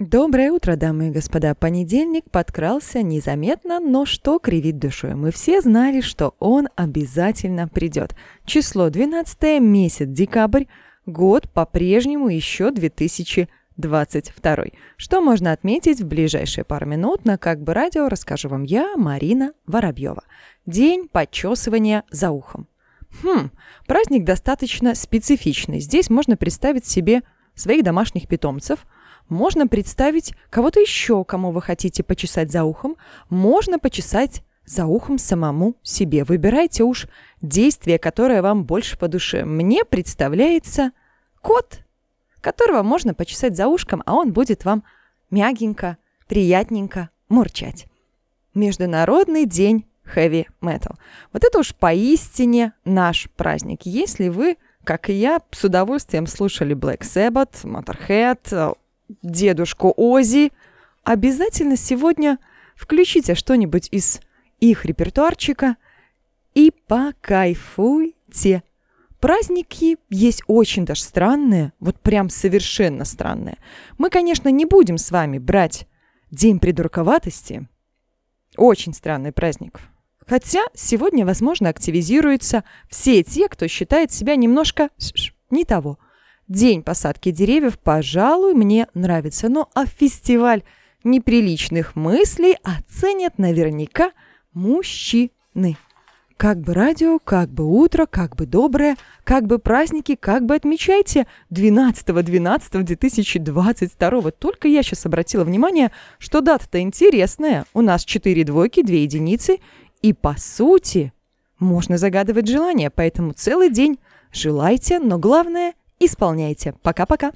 Доброе утро, дамы и господа. Понедельник подкрался незаметно, но что кривит душой? Мы все знали, что он обязательно придет. Число 12 месяц декабрь, год по-прежнему еще 2022. Что можно отметить в ближайшие пару минут на «Как бы радио» расскажу вам я, Марина Воробьева. День почесывания за ухом. Хм, праздник достаточно специфичный. Здесь можно представить себе своих домашних питомцев – можно представить кого-то еще, кому вы хотите почесать за ухом. Можно почесать за ухом самому себе. Выбирайте уж действие, которое вам больше по душе. Мне представляется кот, которого можно почесать за ушком, а он будет вам мягенько, приятненько мурчать. Международный день heavy metal. Вот это уж поистине наш праздник. Если вы, как и я, с удовольствием слушали Black Sabbath, Motorhead, дедушку Ози, обязательно сегодня включите что-нибудь из их репертуарчика и покайфуйте. Праздники есть очень даже странные, вот прям совершенно странные. Мы, конечно, не будем с вами брать День придурковатости. Очень странный праздник. Хотя сегодня, возможно, активизируются все те, кто считает себя немножко не того – День посадки деревьев, пожалуй, мне нравится. Но а фестиваль неприличных мыслей оценят наверняка мужчины. Как бы радио, как бы утро, как бы доброе, как бы праздники, как бы отмечайте 12-12-2022. Только я сейчас обратила внимание, что дата-то интересная. У нас 4 двойки, 2 единицы. И по сути можно загадывать желания, поэтому целый день желайте, но главное – исполняйте. Пока-пока.